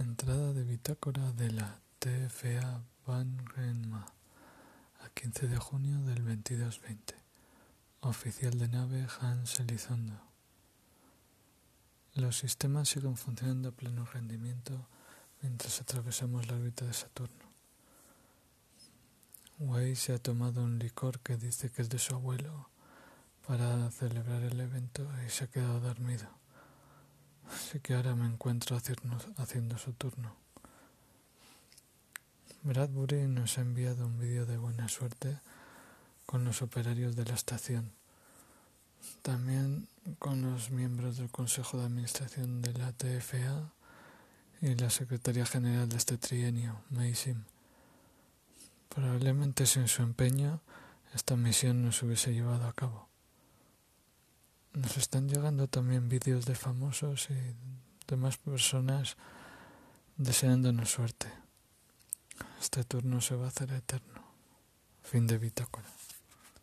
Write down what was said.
Entrada de bitácora de la TFA Van Renma a 15 de junio del 2220. Oficial de nave Hans Elizondo. Los sistemas siguen funcionando a pleno rendimiento mientras atravesamos la órbita de Saturno. Wei se ha tomado un licor que dice que es de su abuelo para celebrar el evento y se ha quedado dormido. Así que ahora me encuentro haciendo su turno. Bradbury nos ha enviado un vídeo de buena suerte con los operarios de la estación. También con los miembros del Consejo de Administración de la TFA y la Secretaría General de este trienio, Sim. Probablemente sin su empeño esta misión no se hubiese llevado a cabo. Nos están llegando también vídeos de famosos y demás personas deseándonos suerte. Este turno se va a hacer eterno. Fin de bitácora.